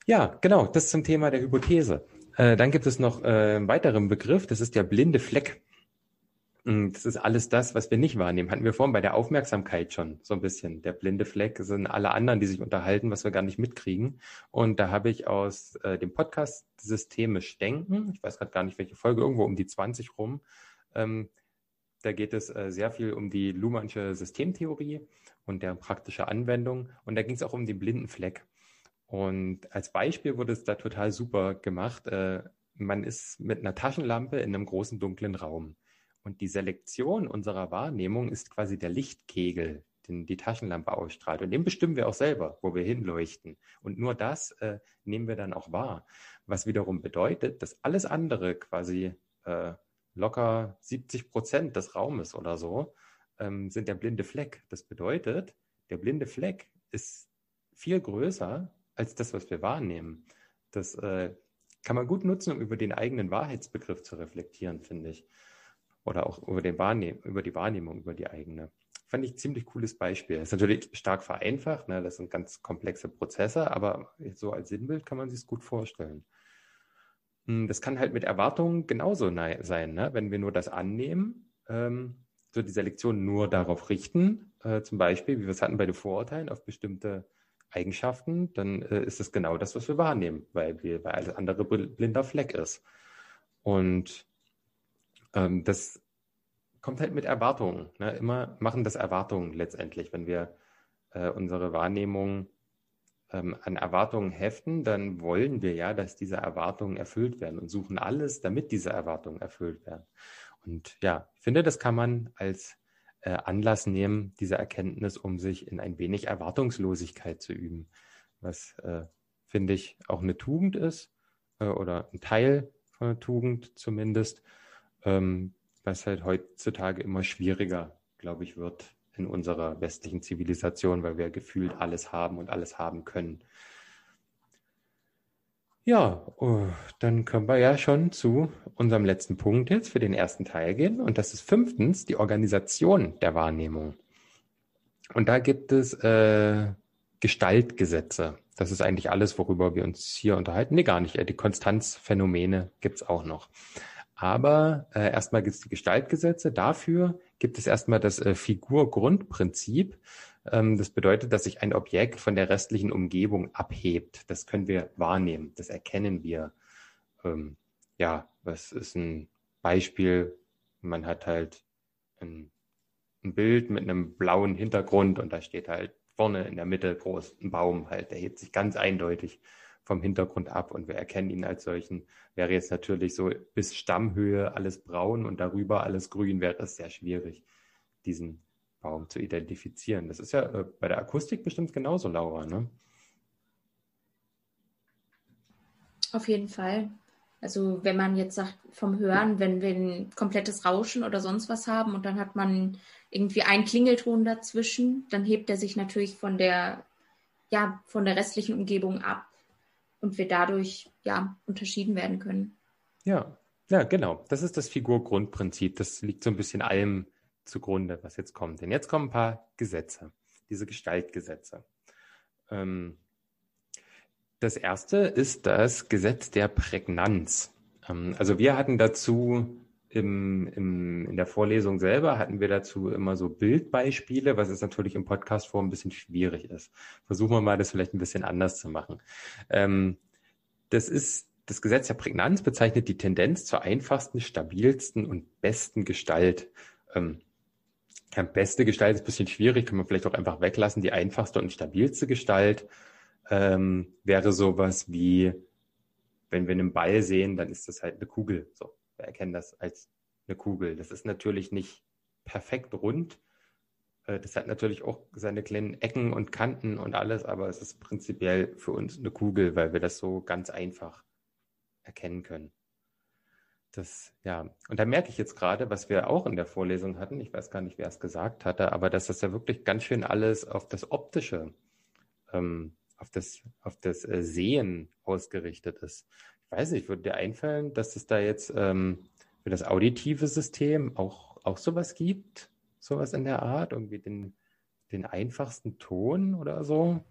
Ja, genau, das zum Thema der Hypothese. Äh, dann gibt es noch äh, einen weiteren Begriff, das ist der blinde Fleck. Hm, das ist alles das, was wir nicht wahrnehmen. Hatten wir vorhin bei der Aufmerksamkeit schon so ein bisschen. Der blinde Fleck sind alle anderen, die sich unterhalten, was wir gar nicht mitkriegen. Und da habe ich aus äh, dem Podcast Systemisch Denken, ich weiß gerade gar nicht, welche Folge, irgendwo um die 20 rum, ähm, da geht es äh, sehr viel um die Luhmannsche Systemtheorie und der praktische Anwendung. Und da ging es auch um den blinden Fleck. Und als Beispiel wurde es da total super gemacht. Äh, man ist mit einer Taschenlampe in einem großen dunklen Raum. Und die Selektion unserer Wahrnehmung ist quasi der Lichtkegel, den die Taschenlampe ausstrahlt. Und den bestimmen wir auch selber, wo wir hinleuchten. Und nur das äh, nehmen wir dann auch wahr. Was wiederum bedeutet, dass alles andere quasi äh, locker 70 Prozent des Raumes oder so ähm, sind der blinde Fleck. Das bedeutet, der blinde Fleck ist viel größer als das, was wir wahrnehmen. Das äh, kann man gut nutzen, um über den eigenen Wahrheitsbegriff zu reflektieren, finde ich oder auch über, den Wahrnehm über die Wahrnehmung, über die eigene. Fand ich ein ziemlich cooles Beispiel. Das ist natürlich stark vereinfacht, ne? das sind ganz komplexe Prozesse, aber so als Sinnbild kann man sich gut vorstellen. Hm, das kann halt mit Erwartungen genauso sein, ne? wenn wir nur das annehmen, ähm, so die Selektion nur darauf richten, äh, zum Beispiel, wie wir es hatten bei den Vorurteilen, auf bestimmte Eigenschaften, dann äh, ist es genau das, was wir wahrnehmen, weil, wir, weil alles andere blinder Fleck ist. Und ähm, das kommt halt mit Erwartungen. Ne? Immer machen das Erwartungen letztendlich. Wenn wir äh, unsere Wahrnehmung ähm, an Erwartungen heften, dann wollen wir ja, dass diese Erwartungen erfüllt werden und suchen alles, damit diese Erwartungen erfüllt werden. Und ja, ich finde, das kann man als äh, Anlass nehmen, diese Erkenntnis, um sich in ein wenig Erwartungslosigkeit zu üben. Was, äh, finde ich, auch eine Tugend ist äh, oder ein Teil von einer Tugend zumindest ähm, was halt heutzutage immer schwieriger, glaube ich, wird in unserer westlichen Zivilisation, weil wir gefühlt alles haben und alles haben können. Ja, oh, dann können wir ja schon zu unserem letzten Punkt jetzt für den ersten Teil gehen. Und das ist fünftens die Organisation der Wahrnehmung. Und da gibt es äh, Gestaltgesetze. Das ist eigentlich alles, worüber wir uns hier unterhalten. Nee, gar nicht. Die Konstanzphänomene gibt es auch noch. Aber äh, erstmal gibt es die Gestaltgesetze. Dafür gibt es erstmal das äh, Figurgrundprinzip. Ähm, das bedeutet, dass sich ein Objekt von der restlichen Umgebung abhebt. Das können wir wahrnehmen, das erkennen wir. Ähm, ja, was ist ein Beispiel? Man hat halt ein, ein Bild mit einem blauen Hintergrund und da steht halt vorne in der Mitte groß ein Baum halt, der hebt sich ganz eindeutig vom Hintergrund ab und wir erkennen ihn als solchen. Wäre jetzt natürlich so bis Stammhöhe alles braun und darüber alles grün, wäre es sehr schwierig, diesen Baum zu identifizieren. Das ist ja äh, bei der Akustik bestimmt genauso, Laura, ne?
Auf jeden Fall. Also wenn man jetzt sagt vom Hören, wenn wir ein komplettes Rauschen oder sonst was haben und dann hat man irgendwie einen Klingelton dazwischen, dann hebt er sich natürlich von der, ja, von der restlichen Umgebung ab und wir dadurch ja unterschieden werden können.
Ja, ja, genau. Das ist das Figurgrundprinzip. Das liegt so ein bisschen allem zugrunde, was jetzt kommt. Denn jetzt kommen ein paar Gesetze, diese Gestaltgesetze. Ähm, das erste ist das Gesetz der Prägnanz. Ähm, also wir hatten dazu im, im, in der Vorlesung selber hatten wir dazu immer so Bildbeispiele, was jetzt natürlich im Podcast-Form ein bisschen schwierig ist. Versuchen wir mal, das vielleicht ein bisschen anders zu machen. Ähm, das ist das Gesetz der Prägnanz bezeichnet die Tendenz zur einfachsten, stabilsten und besten Gestalt. Ähm, ja, beste Gestalt ist ein bisschen schwierig, kann man vielleicht auch einfach weglassen. Die einfachste und stabilste Gestalt ähm, wäre sowas wie, wenn wir einen Ball sehen, dann ist das halt eine Kugel. So, wir erkennen das als eine Kugel. Das ist natürlich nicht perfekt rund. Äh, das hat natürlich auch seine kleinen Ecken und Kanten und alles, aber es ist prinzipiell für uns eine Kugel, weil wir das so ganz einfach erkennen können. Das, ja, und da merke ich jetzt gerade, was wir auch in der Vorlesung hatten, ich weiß gar nicht, wer es gesagt hatte, aber dass das ja wirklich ganz schön alles auf das Optische, ähm, auf das, auf das äh, Sehen ausgerichtet ist. Ich weiß nicht, würde dir einfallen, dass es da jetzt ähm, für das auditive System auch, auch sowas gibt? Sowas in der Art? Irgendwie den, den einfachsten Ton oder so?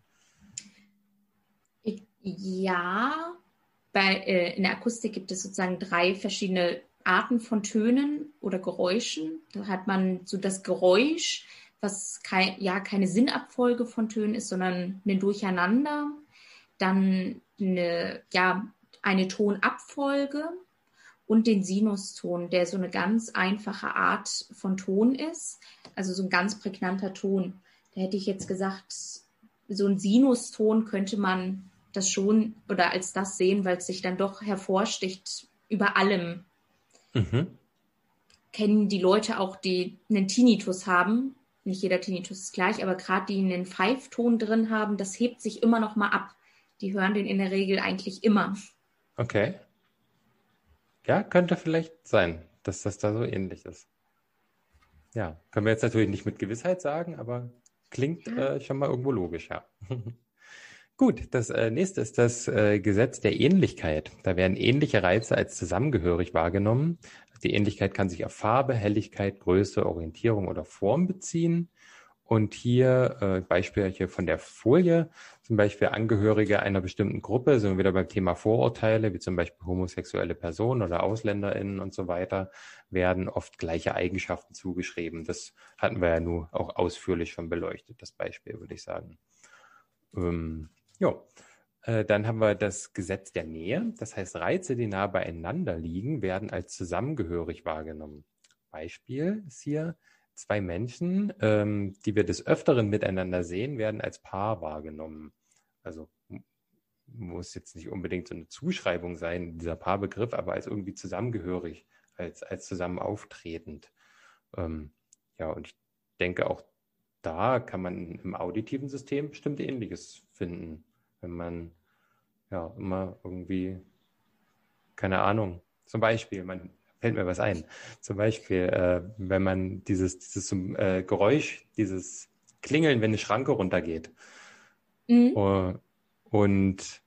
Ja, bei, äh, in der Akustik gibt es sozusagen drei verschiedene Arten von Tönen oder Geräuschen. Da hat man so das Geräusch, was kein, ja keine Sinnabfolge von Tönen ist, sondern ein Durcheinander. Dann eine, ja, eine Tonabfolge und den Sinuston, der so eine ganz einfache Art von Ton ist. Also so ein ganz prägnanter Ton. Da hätte ich jetzt gesagt, so ein Sinuston könnte man das schon oder als das sehen, weil es sich dann doch hervorsticht über allem. Mhm. Kennen die Leute auch, die einen Tinnitus haben, nicht jeder Tinnitus ist gleich, aber gerade die einen Pfeifton drin haben, das hebt sich immer noch mal ab. Die hören den in der Regel eigentlich immer.
Okay. Ja, könnte vielleicht sein, dass das da so ähnlich ist. Ja, können wir jetzt natürlich nicht mit Gewissheit sagen, aber klingt äh, schon mal irgendwo logisch, ja. Gut, das äh, nächste ist das äh, Gesetz der Ähnlichkeit. Da werden ähnliche Reize als zusammengehörig wahrgenommen. Die Ähnlichkeit kann sich auf Farbe, Helligkeit, Größe, Orientierung oder Form beziehen. Und hier äh, Beispiel hier von der Folie, zum Beispiel Angehörige einer bestimmten Gruppe, sind wir wieder beim Thema Vorurteile, wie zum Beispiel homosexuelle Personen oder AusländerInnen und so weiter, werden oft gleiche Eigenschaften zugeschrieben. Das hatten wir ja nur auch ausführlich schon beleuchtet, das Beispiel, würde ich sagen. Ähm, ja, äh, dann haben wir das Gesetz der Nähe. Das heißt, Reize, die nah beieinander liegen, werden als zusammengehörig wahrgenommen. Beispiel ist hier, zwei Menschen, ähm, die wir des Öfteren miteinander sehen, werden als Paar wahrgenommen. Also muss jetzt nicht unbedingt so eine Zuschreibung sein, dieser Paarbegriff, aber als irgendwie zusammengehörig, als, als zusammen auftretend. Ähm, ja, und ich denke auch da kann man im auditiven System bestimmt Ähnliches finden, wenn man ja immer irgendwie, keine Ahnung, zum Beispiel, man fällt mir was ein, zum Beispiel, äh, wenn man dieses, dieses äh, Geräusch, dieses Klingeln, wenn eine Schranke runtergeht. Mhm. Uh, und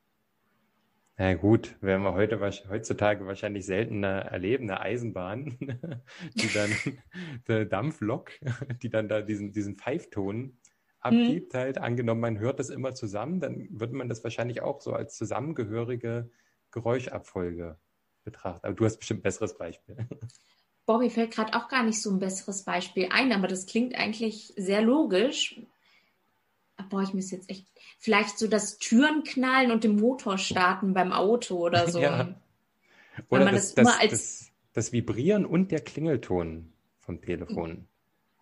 na gut, werden wir heute heutzutage wahrscheinlich seltener erleben, eine Eisenbahn, die dann eine Dampflok, die dann da diesen, diesen Pfeifton abgibt, mhm. halt angenommen, man hört das immer zusammen, dann würde man das wahrscheinlich auch so als zusammengehörige Geräuschabfolge betrachten. Aber du hast bestimmt ein besseres Beispiel.
Bobby fällt gerade auch gar nicht so ein besseres Beispiel ein, aber das klingt eigentlich sehr logisch. Boah, ich muss jetzt echt, vielleicht so das Türen knallen und den Motor starten beim Auto oder so. ja.
Oder das, das, das, das, das Vibrieren und der Klingelton vom Telefon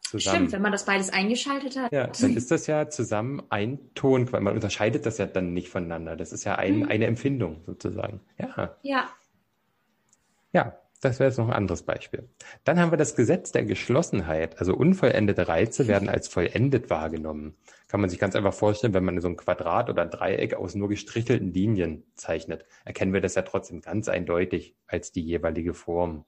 zusammen. Stimmt, wenn man das beides eingeschaltet hat.
Ja, dann ist das ja zusammen ein Ton, weil man unterscheidet das ja dann nicht voneinander. Das ist ja ein, hm. eine Empfindung sozusagen. Ja.
Ja.
Ja, das wäre jetzt noch ein anderes Beispiel. Dann haben wir das Gesetz der Geschlossenheit. Also unvollendete Reize werden als vollendet wahrgenommen. Kann man sich ganz einfach vorstellen, wenn man so ein Quadrat oder ein Dreieck aus nur gestrichelten Linien zeichnet, erkennen wir das ja trotzdem ganz eindeutig als die jeweilige Form.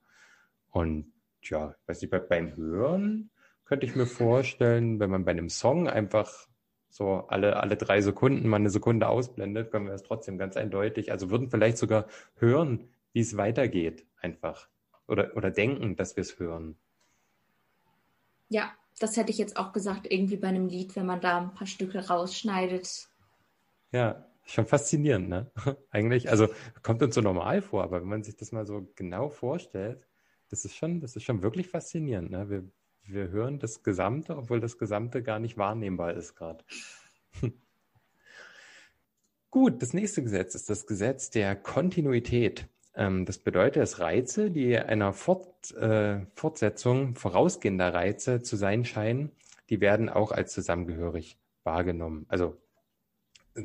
Und ja, ich weiß nicht, beim Hören könnte ich mir vorstellen, wenn man bei einem Song einfach so alle, alle drei Sekunden mal eine Sekunde ausblendet, können wir das trotzdem ganz eindeutig, also würden vielleicht sogar hören, wie es weitergeht, einfach. Oder, oder denken, dass wir es hören.
Ja, das hätte ich jetzt auch gesagt, irgendwie bei einem Lied, wenn man da ein paar Stücke rausschneidet.
Ja, schon faszinierend, ne? Eigentlich, also kommt uns so normal vor, aber wenn man sich das mal so genau vorstellt, das ist schon, das ist schon wirklich faszinierend, ne? Wir, wir hören das Gesamte, obwohl das Gesamte gar nicht wahrnehmbar ist gerade. Gut, das nächste Gesetz ist das Gesetz der Kontinuität. Ähm, das bedeutet, dass Reize, die einer Fort, äh, Fortsetzung vorausgehender Reize zu sein scheinen, die werden auch als zusammengehörig wahrgenommen. Also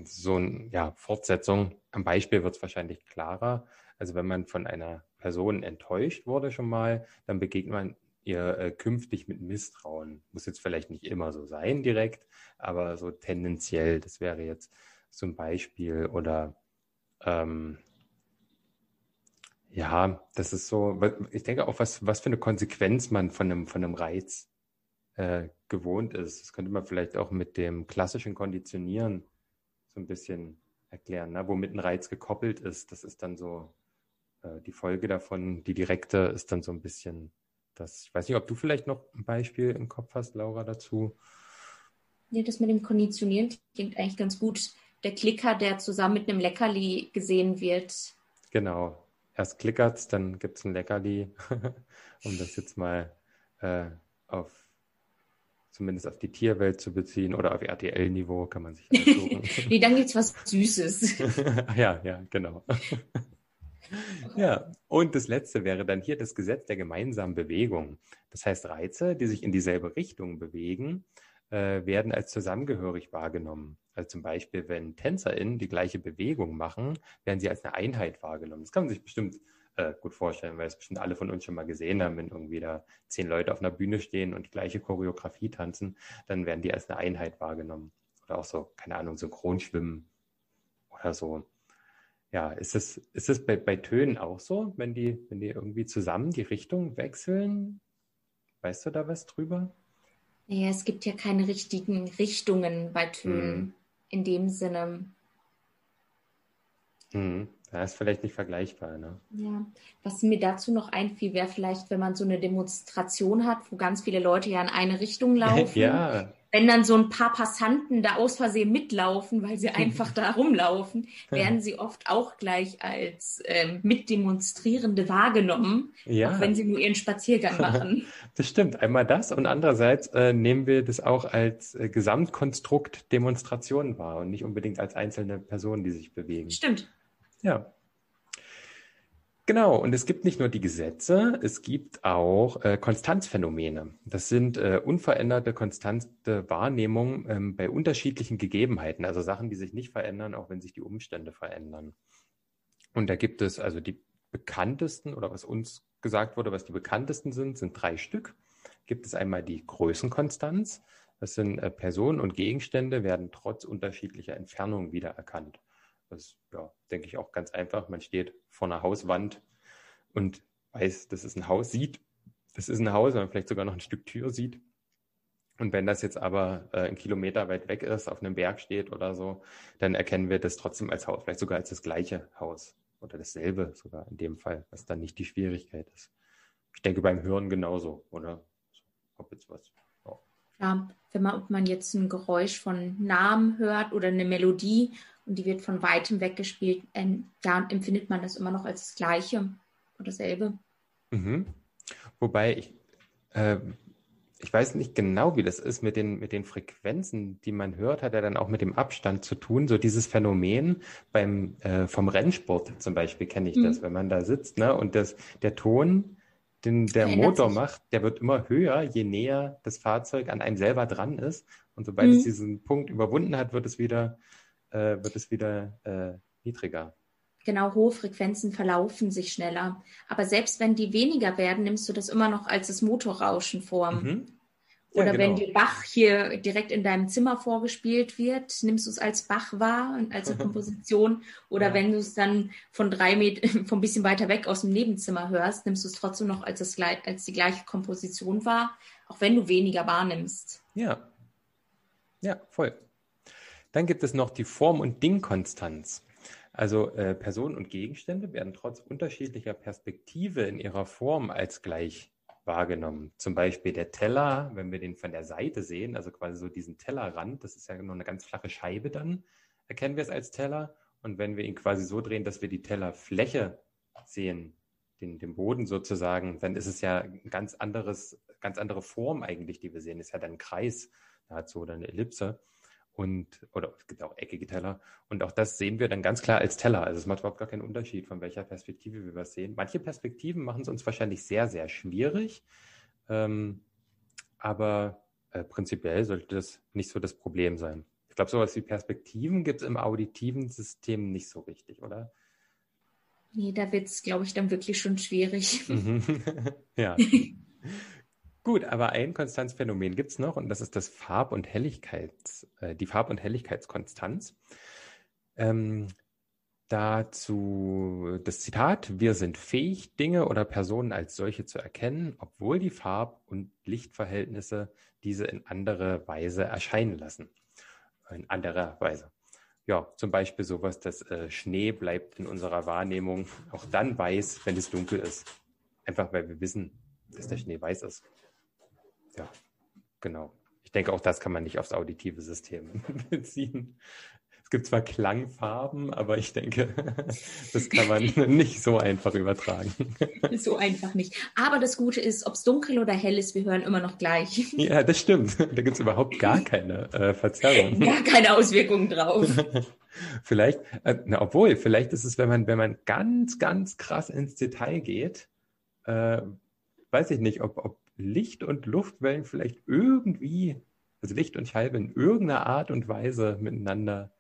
so eine ja, Fortsetzung, am Beispiel wird es wahrscheinlich klarer. Also wenn man von einer Person enttäuscht wurde schon mal, dann begegnet man ihr äh, künftig mit Misstrauen. Muss jetzt vielleicht nicht immer so sein direkt, aber so tendenziell, das wäre jetzt ein Beispiel oder ähm, ja, das ist so, ich denke auch, was, was für eine Konsequenz man von einem, von einem Reiz äh, gewohnt ist. Das könnte man vielleicht auch mit dem klassischen Konditionieren so ein bisschen erklären, ne? womit ein Reiz gekoppelt ist. Das ist dann so äh, die Folge davon, die direkte ist dann so ein bisschen das. Ich weiß nicht, ob du vielleicht noch ein Beispiel im Kopf hast, Laura, dazu.
Ja, das mit dem Konditionieren klingt eigentlich ganz gut. Der Klicker, der zusammen mit einem Leckerli gesehen wird.
Genau, erst klickert's, dann gibt es ein Leckerli, um das jetzt mal äh, auf zumindest auf die Tierwelt zu beziehen oder auf RTL-Niveau kann man sich
aussuchen. nee, dann gibt es was Süßes.
ja, ja, genau. ja, und das letzte wäre dann hier das Gesetz der gemeinsamen Bewegung. Das heißt, Reize, die sich in dieselbe Richtung bewegen, äh, werden als zusammengehörig wahrgenommen. Also zum Beispiel, wenn TänzerInnen die gleiche Bewegung machen, werden sie als eine Einheit wahrgenommen. Das kann man sich bestimmt äh, gut vorstellen, weil es bestimmt alle von uns schon mal gesehen haben, wenn irgendwie da zehn Leute auf einer Bühne stehen und die gleiche Choreografie tanzen, dann werden die als eine Einheit wahrgenommen. Oder auch so, keine Ahnung, Synchronschwimmen oder so. Ja, ist es, ist es bei, bei Tönen auch so, wenn die, wenn die irgendwie zusammen die Richtung wechseln? Weißt du da was drüber?
Naja, es gibt ja keine richtigen Richtungen bei Tönen mhm. in dem Sinne.
Mhm. Das ist vielleicht nicht vergleichbar. Ne?
Ja, was mir dazu noch einfiel, wäre vielleicht, wenn man so eine Demonstration hat, wo ganz viele Leute ja in eine Richtung laufen.
Ja.
Wenn dann so ein paar Passanten da aus Versehen mitlaufen, weil sie einfach da rumlaufen, werden sie oft auch gleich als ähm, Mitdemonstrierende wahrgenommen, ja. auch wenn sie nur ihren Spaziergang machen.
Das stimmt. Einmal das und andererseits äh, nehmen wir das auch als äh, Gesamtkonstrukt Demonstration wahr und nicht unbedingt als einzelne Personen, die sich bewegen.
Stimmt.
Ja. Genau, und es gibt nicht nur die Gesetze, es gibt auch äh, Konstanzphänomene. Das sind äh, unveränderte, konstante Wahrnehmungen ähm, bei unterschiedlichen Gegebenheiten, also Sachen, die sich nicht verändern, auch wenn sich die Umstände verändern. Und da gibt es also die bekanntesten oder was uns gesagt wurde, was die bekanntesten sind, sind drei Stück. Gibt es einmal die Größenkonstanz. Das sind äh, Personen und Gegenstände werden trotz unterschiedlicher Entfernungen wiedererkannt. Das ist, ja, denke ich, auch ganz einfach. Man steht vor einer Hauswand und weiß, das ist ein Haus, sieht, das ist ein Haus, wenn man vielleicht sogar noch ein Stück Tür sieht. Und wenn das jetzt aber äh, ein Kilometer weit weg ist, auf einem Berg steht oder so, dann erkennen wir das trotzdem als Haus, vielleicht sogar als das gleiche Haus oder dasselbe sogar in dem Fall, was dann nicht die Schwierigkeit ist. Ich denke beim Hören genauso, oder? Ob jetzt was.
Ja, wenn man, ob man jetzt ein Geräusch von Namen hört oder eine Melodie, und die wird von weitem weggespielt, ähm, da empfindet man das immer noch als das Gleiche oder dasselbe.
Mhm. Wobei ich, äh, ich weiß nicht genau, wie das ist mit den, mit den Frequenzen, die man hört, hat ja dann auch mit dem Abstand zu tun. So dieses Phänomen beim, äh, vom Rennsport zum Beispiel kenne ich mhm. das, wenn man da sitzt, ne, und das, der Ton, den der Motor sich. macht, der wird immer höher, je näher das Fahrzeug an einem selber dran ist. Und sobald mhm. es diesen Punkt überwunden hat, wird es wieder äh, wird es wieder äh, niedriger.
Genau, hohe Frequenzen verlaufen sich schneller. Aber selbst wenn die weniger werden, nimmst du das immer noch als das Motorrauschen vor. Mhm. Oder ja, genau. wenn dir Bach hier direkt in deinem Zimmer vorgespielt wird, nimmst du es als Bach wahr und als Komposition. Oder ja. wenn du es dann von drei Meter, von ein bisschen weiter weg aus dem Nebenzimmer hörst, nimmst du es trotzdem noch als, das, als die gleiche Komposition wahr, auch wenn du weniger wahrnimmst.
Ja. Ja, voll. Dann gibt es noch die Form- und Dingkonstanz. Also äh, Personen und Gegenstände werden trotz unterschiedlicher Perspektive in ihrer Form als gleich wahrgenommen. Zum Beispiel der Teller, wenn wir den von der Seite sehen, also quasi so diesen Tellerrand, das ist ja nur eine ganz flache Scheibe dann, erkennen wir es als Teller. Und wenn wir ihn quasi so drehen, dass wir die Tellerfläche sehen, den, den Boden sozusagen, dann ist es ja ein ganz ganz andere Form eigentlich, die wir sehen. Ist ja dann ein Kreis dazu oder eine Ellipse und oder es gibt auch eckige Teller und auch das sehen wir dann ganz klar als Teller. Also es macht überhaupt gar keinen Unterschied, von welcher Perspektive wir was sehen. Manche Perspektiven machen es uns wahrscheinlich sehr, sehr schwierig, ähm, aber äh, prinzipiell sollte das nicht so das Problem sein. Ich glaube, sowas wie Perspektiven gibt es im auditiven System nicht so richtig, oder?
Nee, da wird es, glaube ich, dann wirklich schon schwierig.
ja. Gut, aber ein Konstanzphänomen gibt es noch und das ist das Farb- und Helligkeits, äh, die Farb- und Helligkeitskonstanz. Ähm, dazu das Zitat, wir sind fähig, Dinge oder Personen als solche zu erkennen, obwohl die Farb- und Lichtverhältnisse diese in andere Weise erscheinen lassen. In anderer Weise. Ja, zum Beispiel sowas, dass äh, Schnee bleibt in unserer Wahrnehmung auch dann weiß, wenn es dunkel ist. Einfach weil wir wissen, dass der Schnee weiß ist. Ja, genau. Ich denke, auch das kann man nicht aufs auditive System beziehen. Es gibt zwar Klangfarben, aber ich denke, das kann man nicht so einfach übertragen.
So einfach nicht. Aber das Gute ist, ob es dunkel oder hell ist, wir hören immer noch gleich.
Ja, das stimmt. Da gibt es überhaupt gar keine äh, Verzerrung.
Gar keine Auswirkungen drauf.
vielleicht, äh, na, obwohl, vielleicht ist es, wenn man, wenn man ganz, ganz krass ins Detail geht, äh, weiß ich nicht, ob, ob Licht- und Luftwellen vielleicht irgendwie, also Licht und Schallwellen in irgendeiner Art und Weise miteinander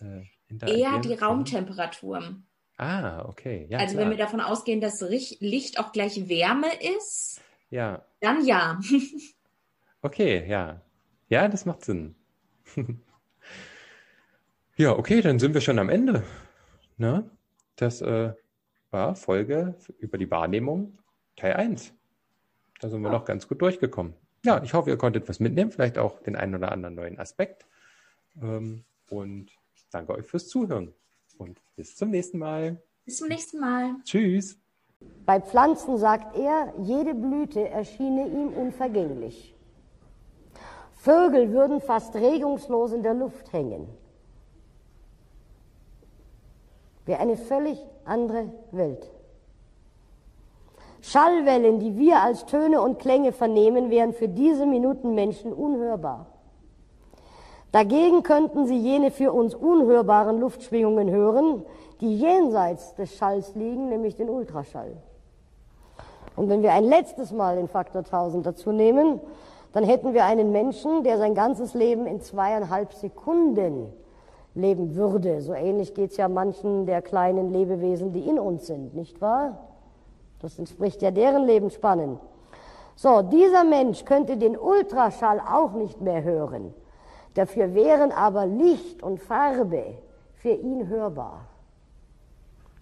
äh, interagieren? Eher die Raumtemperatur.
Ah, okay.
Ja, also klar. wenn wir davon ausgehen, dass Licht auch gleich Wärme ist,
ja.
dann ja.
okay, ja. Ja, das macht Sinn. ja, okay, dann sind wir schon am Ende. Ne? Das äh, war Folge über die Wahrnehmung Teil 1. Da sind wir noch ganz gut durchgekommen. Ja, ich hoffe, ihr konntet was mitnehmen, vielleicht auch den einen oder anderen neuen Aspekt. Ähm, und danke euch fürs Zuhören. Und bis zum nächsten Mal.
Bis zum nächsten Mal.
Tschüss.
Bei Pflanzen sagt er, jede Blüte erschiene ihm unvergänglich. Vögel würden fast regungslos in der Luft hängen. Wäre eine völlig andere Welt. Schallwellen, die wir als Töne und Klänge vernehmen, wären für diese Minuten Menschen unhörbar. Dagegen könnten sie jene für uns unhörbaren Luftschwingungen hören, die jenseits des Schalls liegen, nämlich den Ultraschall. Und wenn wir ein letztes Mal den Faktor 1000 dazu nehmen, dann hätten wir einen Menschen, der sein ganzes Leben in zweieinhalb Sekunden leben würde. So ähnlich geht es ja manchen der kleinen Lebewesen, die in uns sind, nicht wahr? Das entspricht ja deren Lebensspannen. So, dieser Mensch könnte den Ultraschall auch nicht mehr hören. Dafür wären aber Licht und Farbe für ihn hörbar,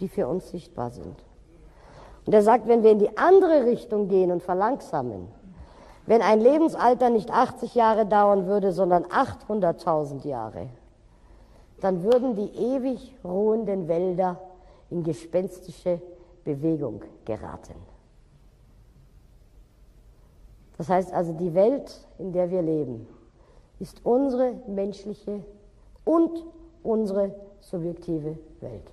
die für uns sichtbar sind. Und er sagt, wenn wir in die andere Richtung gehen und verlangsamen, wenn ein Lebensalter nicht 80 Jahre dauern würde, sondern 800.000 Jahre, dann würden die ewig ruhenden Wälder in gespenstische Bewegung geraten. Das heißt also, die Welt, in der wir leben, ist unsere menschliche und unsere subjektive Welt.